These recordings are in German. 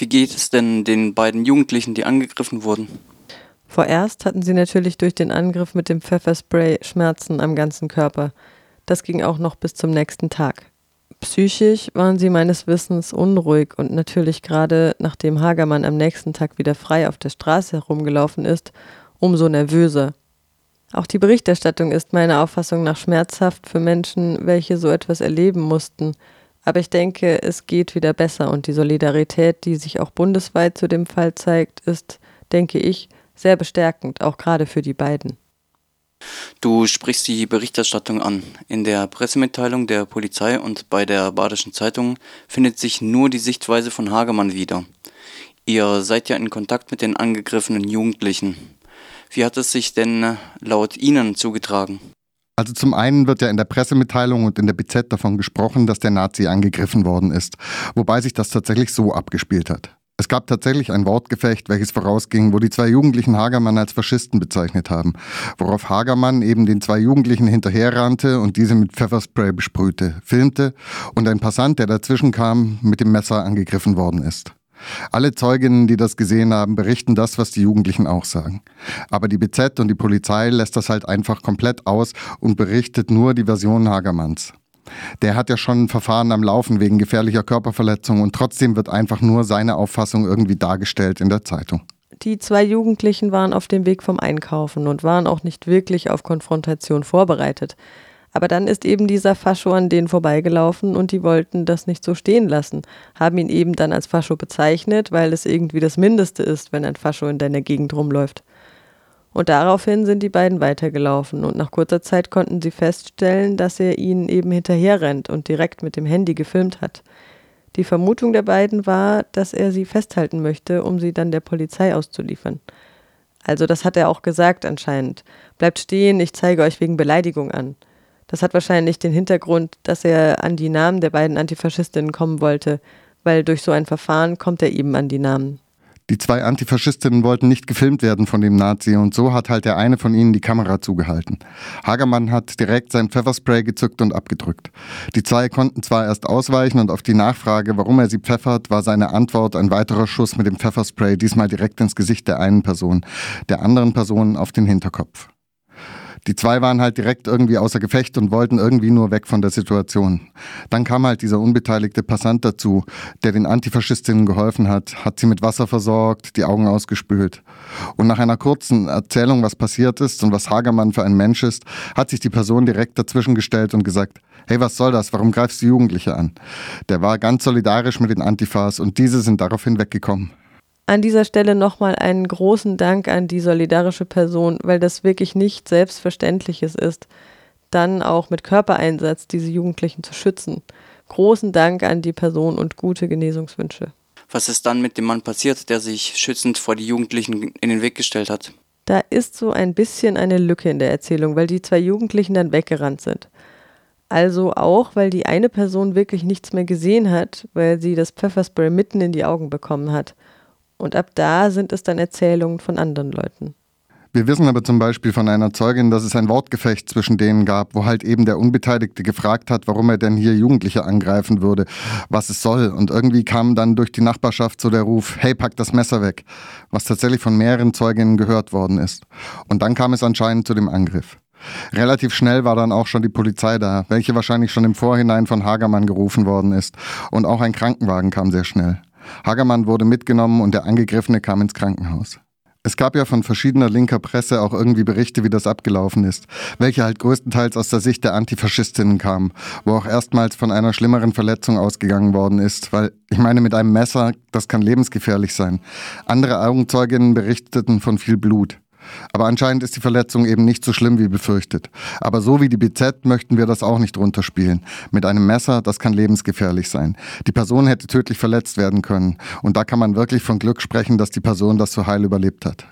Wie geht es denn den beiden Jugendlichen, die angegriffen wurden? Vorerst hatten sie natürlich durch den Angriff mit dem Pfefferspray Schmerzen am ganzen Körper. Das ging auch noch bis zum nächsten Tag. Psychisch waren sie meines Wissens unruhig und natürlich gerade nachdem Hagermann am nächsten Tag wieder frei auf der Straße herumgelaufen ist, umso nervöser. Auch die Berichterstattung ist meiner Auffassung nach schmerzhaft für Menschen, welche so etwas erleben mussten. Aber ich denke, es geht wieder besser und die Solidarität, die sich auch bundesweit zu dem Fall zeigt, ist, denke ich, sehr bestärkend, auch gerade für die beiden. Du sprichst die Berichterstattung an. In der Pressemitteilung der Polizei und bei der Badischen Zeitung findet sich nur die Sichtweise von Hagemann wieder. Ihr seid ja in Kontakt mit den angegriffenen Jugendlichen. Wie hat es sich denn laut Ihnen zugetragen? Also zum einen wird ja in der Pressemitteilung und in der BZ davon gesprochen, dass der Nazi angegriffen worden ist, wobei sich das tatsächlich so abgespielt hat. Es gab tatsächlich ein Wortgefecht, welches vorausging, wo die zwei Jugendlichen Hagermann als Faschisten bezeichnet haben, worauf Hagermann eben den zwei Jugendlichen hinterherrannte und diese mit Pfefferspray besprühte, filmte und ein Passant, der dazwischen kam, mit dem Messer angegriffen worden ist. Alle Zeuginnen, die das gesehen haben, berichten das, was die Jugendlichen auch sagen. Aber die BZ und die Polizei lässt das halt einfach komplett aus und berichtet nur die Version Hagermanns. Der hat ja schon ein Verfahren am Laufen wegen gefährlicher Körperverletzung und trotzdem wird einfach nur seine Auffassung irgendwie dargestellt in der Zeitung. Die zwei Jugendlichen waren auf dem Weg vom Einkaufen und waren auch nicht wirklich auf Konfrontation vorbereitet. Aber dann ist eben dieser Fascho an denen vorbeigelaufen und die wollten das nicht so stehen lassen, haben ihn eben dann als Fascho bezeichnet, weil es irgendwie das Mindeste ist, wenn ein Fascho in deiner Gegend rumläuft. Und daraufhin sind die beiden weitergelaufen und nach kurzer Zeit konnten sie feststellen, dass er ihnen eben hinterherrennt und direkt mit dem Handy gefilmt hat. Die Vermutung der beiden war, dass er sie festhalten möchte, um sie dann der Polizei auszuliefern. Also das hat er auch gesagt anscheinend. Bleibt stehen, ich zeige euch wegen Beleidigung an. Das hat wahrscheinlich den Hintergrund, dass er an die Namen der beiden Antifaschistinnen kommen wollte, weil durch so ein Verfahren kommt er eben an die Namen. Die zwei Antifaschistinnen wollten nicht gefilmt werden von dem Nazi und so hat halt der eine von ihnen die Kamera zugehalten. Hagermann hat direkt sein Pfefferspray gezückt und abgedrückt. Die zwei konnten zwar erst ausweichen und auf die Nachfrage, warum er sie pfeffert, war seine Antwort ein weiterer Schuss mit dem Pfefferspray, diesmal direkt ins Gesicht der einen Person, der anderen Person auf den Hinterkopf. Die zwei waren halt direkt irgendwie außer Gefecht und wollten irgendwie nur weg von der Situation. Dann kam halt dieser unbeteiligte Passant dazu, der den Antifaschistinnen geholfen hat, hat sie mit Wasser versorgt, die Augen ausgespült. Und nach einer kurzen Erzählung, was passiert ist und was Hagermann für ein Mensch ist, hat sich die Person direkt dazwischen gestellt und gesagt, hey, was soll das? Warum greifst du Jugendliche an? Der war ganz solidarisch mit den Antifas und diese sind daraufhin weggekommen. An dieser Stelle nochmal einen großen Dank an die solidarische Person, weil das wirklich nicht Selbstverständliches ist, dann auch mit Körpereinsatz diese Jugendlichen zu schützen. Großen Dank an die Person und gute Genesungswünsche. Was ist dann mit dem Mann passiert, der sich schützend vor die Jugendlichen in den Weg gestellt hat? Da ist so ein bisschen eine Lücke in der Erzählung, weil die zwei Jugendlichen dann weggerannt sind. Also auch, weil die eine Person wirklich nichts mehr gesehen hat, weil sie das Pfefferspray mitten in die Augen bekommen hat. Und ab da sind es dann Erzählungen von anderen Leuten. Wir wissen aber zum Beispiel von einer Zeugin, dass es ein Wortgefecht zwischen denen gab, wo halt eben der Unbeteiligte gefragt hat, warum er denn hier Jugendliche angreifen würde, was es soll. Und irgendwie kam dann durch die Nachbarschaft so der Ruf, hey, pack das Messer weg, was tatsächlich von mehreren Zeuginnen gehört worden ist. Und dann kam es anscheinend zu dem Angriff. Relativ schnell war dann auch schon die Polizei da, welche wahrscheinlich schon im Vorhinein von Hagermann gerufen worden ist. Und auch ein Krankenwagen kam sehr schnell. Hagermann wurde mitgenommen und der Angegriffene kam ins Krankenhaus. Es gab ja von verschiedener linker Presse auch irgendwie Berichte, wie das abgelaufen ist, welche halt größtenteils aus der Sicht der Antifaschistinnen kamen, wo auch erstmals von einer schlimmeren Verletzung ausgegangen worden ist, weil ich meine, mit einem Messer, das kann lebensgefährlich sein. Andere Augenzeuginnen berichteten von viel Blut. Aber anscheinend ist die Verletzung eben nicht so schlimm wie befürchtet. Aber so wie die BZ möchten wir das auch nicht runterspielen. Mit einem Messer, das kann lebensgefährlich sein. Die Person hätte tödlich verletzt werden können. Und da kann man wirklich von Glück sprechen, dass die Person das so heil überlebt hat.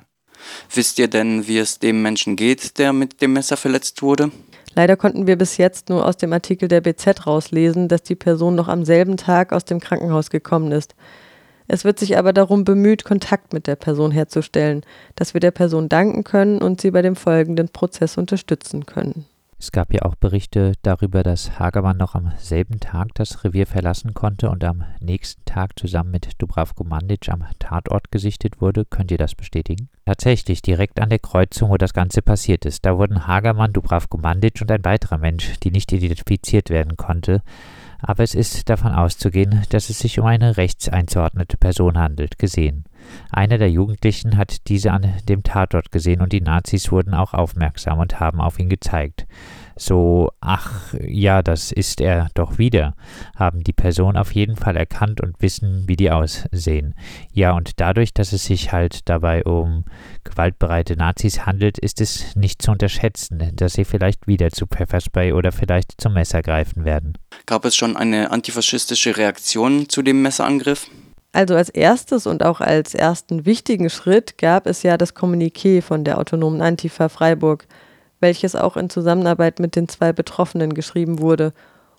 Wisst ihr denn, wie es dem Menschen geht, der mit dem Messer verletzt wurde? Leider konnten wir bis jetzt nur aus dem Artikel der BZ rauslesen, dass die Person noch am selben Tag aus dem Krankenhaus gekommen ist. Es wird sich aber darum bemüht, Kontakt mit der Person herzustellen, dass wir der Person danken können und sie bei dem folgenden Prozess unterstützen können. Es gab ja auch Berichte darüber, dass Hagermann noch am selben Tag das Revier verlassen konnte und am nächsten Tag zusammen mit Dubravko Mandic am Tatort gesichtet wurde. Könnt ihr das bestätigen? Tatsächlich, direkt an der Kreuzung, wo das Ganze passiert ist. Da wurden Hagermann, Dubravko Mandic und ein weiterer Mensch, die nicht identifiziert werden konnte, aber es ist davon auszugehen, dass es sich um eine rechts einzuordnete Person handelt, gesehen. Einer der Jugendlichen hat diese an dem Tatort gesehen und die Nazis wurden auch aufmerksam und haben auf ihn gezeigt. So, ach ja, das ist er doch wieder, haben die Person auf jeden Fall erkannt und wissen, wie die aussehen. Ja, und dadurch, dass es sich halt dabei um gewaltbereite Nazis handelt, ist es nicht zu unterschätzen, dass sie vielleicht wieder zu Pfefferspray oder vielleicht zum Messer greifen werden. Gab es schon eine antifaschistische Reaktion zu dem Messerangriff? Also als erstes und auch als ersten wichtigen Schritt gab es ja das Kommuniqué von der autonomen Antifa Freiburg, welches auch in Zusammenarbeit mit den zwei Betroffenen geschrieben wurde.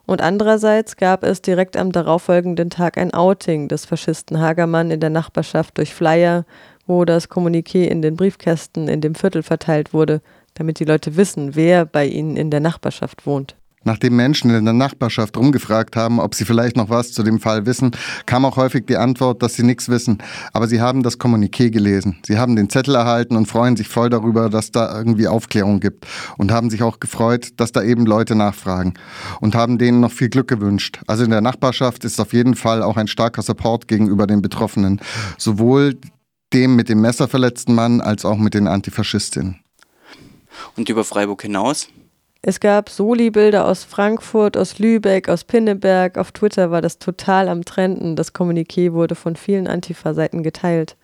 Und andererseits gab es direkt am darauffolgenden Tag ein Outing des Faschisten Hagermann in der Nachbarschaft durch Flyer, wo das Kommuniqué in den Briefkästen in dem Viertel verteilt wurde, damit die Leute wissen, wer bei ihnen in der Nachbarschaft wohnt. Nachdem Menschen in der Nachbarschaft rumgefragt haben, ob sie vielleicht noch was zu dem Fall wissen, kam auch häufig die Antwort, dass sie nichts wissen. Aber sie haben das Kommuniqué gelesen. Sie haben den Zettel erhalten und freuen sich voll darüber, dass da irgendwie Aufklärung gibt. Und haben sich auch gefreut, dass da eben Leute nachfragen. Und haben denen noch viel Glück gewünscht. Also in der Nachbarschaft ist auf jeden Fall auch ein starker Support gegenüber den Betroffenen. Sowohl dem mit dem Messer verletzten Mann als auch mit den Antifaschistinnen. Und über Freiburg hinaus? Es gab Soli-Bilder aus Frankfurt, aus Lübeck, aus Pinneberg. Auf Twitter war das total am Trenden. Das Kommuniqué wurde von vielen Antifa-Seiten geteilt.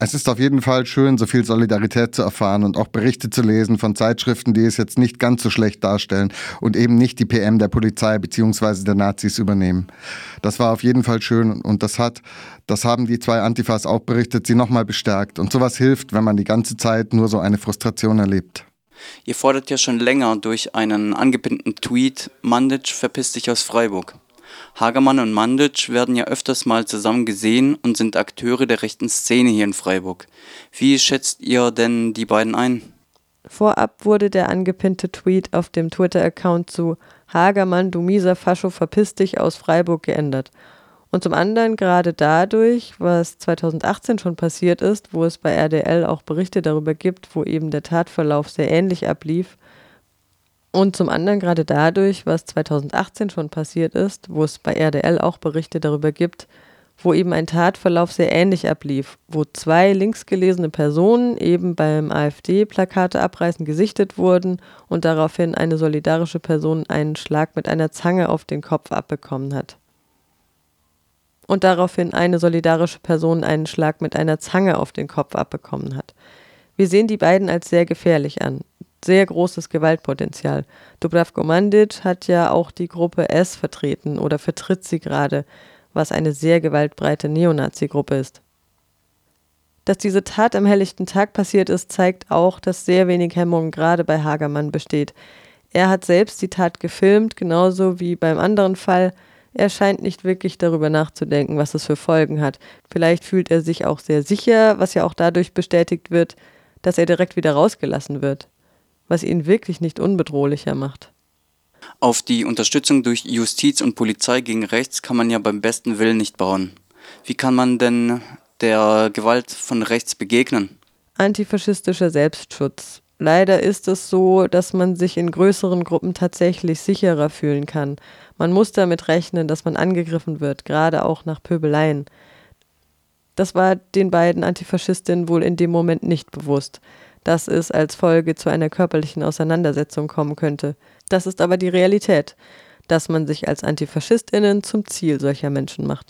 Es ist auf jeden Fall schön, so viel Solidarität zu erfahren und auch Berichte zu lesen von Zeitschriften, die es jetzt nicht ganz so schlecht darstellen und eben nicht die PM der Polizei bzw. der Nazis übernehmen. Das war auf jeden Fall schön und das hat, das haben die zwei Antifas auch berichtet, sie nochmal bestärkt. Und sowas hilft, wenn man die ganze Zeit nur so eine Frustration erlebt. Ihr fordert ja schon länger durch einen angepinnten Tweet, Mandic verpisst dich aus Freiburg. Hagermann und Mandic werden ja öfters mal zusammen gesehen und sind Akteure der rechten Szene hier in Freiburg. Wie schätzt ihr denn die beiden ein? Vorab wurde der angepinnte Tweet auf dem Twitter-Account zu Hagermann, du mieser Fascho, verpiss dich aus Freiburg geändert und zum anderen gerade dadurch, was 2018 schon passiert ist, wo es bei RDL auch Berichte darüber gibt, wo eben der Tatverlauf sehr ähnlich ablief. Und zum anderen gerade dadurch, was 2018 schon passiert ist, wo es bei RDL auch Berichte darüber gibt, wo eben ein Tatverlauf sehr ähnlich ablief, wo zwei linksgelesene Personen eben beim AfD-Plakate abreißen gesichtet wurden und daraufhin eine solidarische Person einen Schlag mit einer Zange auf den Kopf abbekommen hat und daraufhin eine solidarische Person einen Schlag mit einer Zange auf den Kopf abbekommen hat. Wir sehen die beiden als sehr gefährlich an. Sehr großes Gewaltpotenzial. Dubravko Mandic hat ja auch die Gruppe S vertreten oder vertritt sie gerade, was eine sehr gewaltbreite Neonazi-Gruppe ist. Dass diese Tat am helllichten Tag passiert ist, zeigt auch, dass sehr wenig Hemmung gerade bei Hagermann besteht. Er hat selbst die Tat gefilmt, genauso wie beim anderen Fall, er scheint nicht wirklich darüber nachzudenken, was es für Folgen hat. Vielleicht fühlt er sich auch sehr sicher, was ja auch dadurch bestätigt wird, dass er direkt wieder rausgelassen wird, was ihn wirklich nicht unbedrohlicher macht. Auf die Unterstützung durch Justiz und Polizei gegen rechts kann man ja beim besten Willen nicht bauen. Wie kann man denn der Gewalt von rechts begegnen? Antifaschistischer Selbstschutz. Leider ist es so, dass man sich in größeren Gruppen tatsächlich sicherer fühlen kann. Man muss damit rechnen, dass man angegriffen wird, gerade auch nach Pöbeleien. Das war den beiden Antifaschistinnen wohl in dem Moment nicht bewusst, dass es als Folge zu einer körperlichen Auseinandersetzung kommen könnte. Das ist aber die Realität, dass man sich als Antifaschistinnen zum Ziel solcher Menschen macht.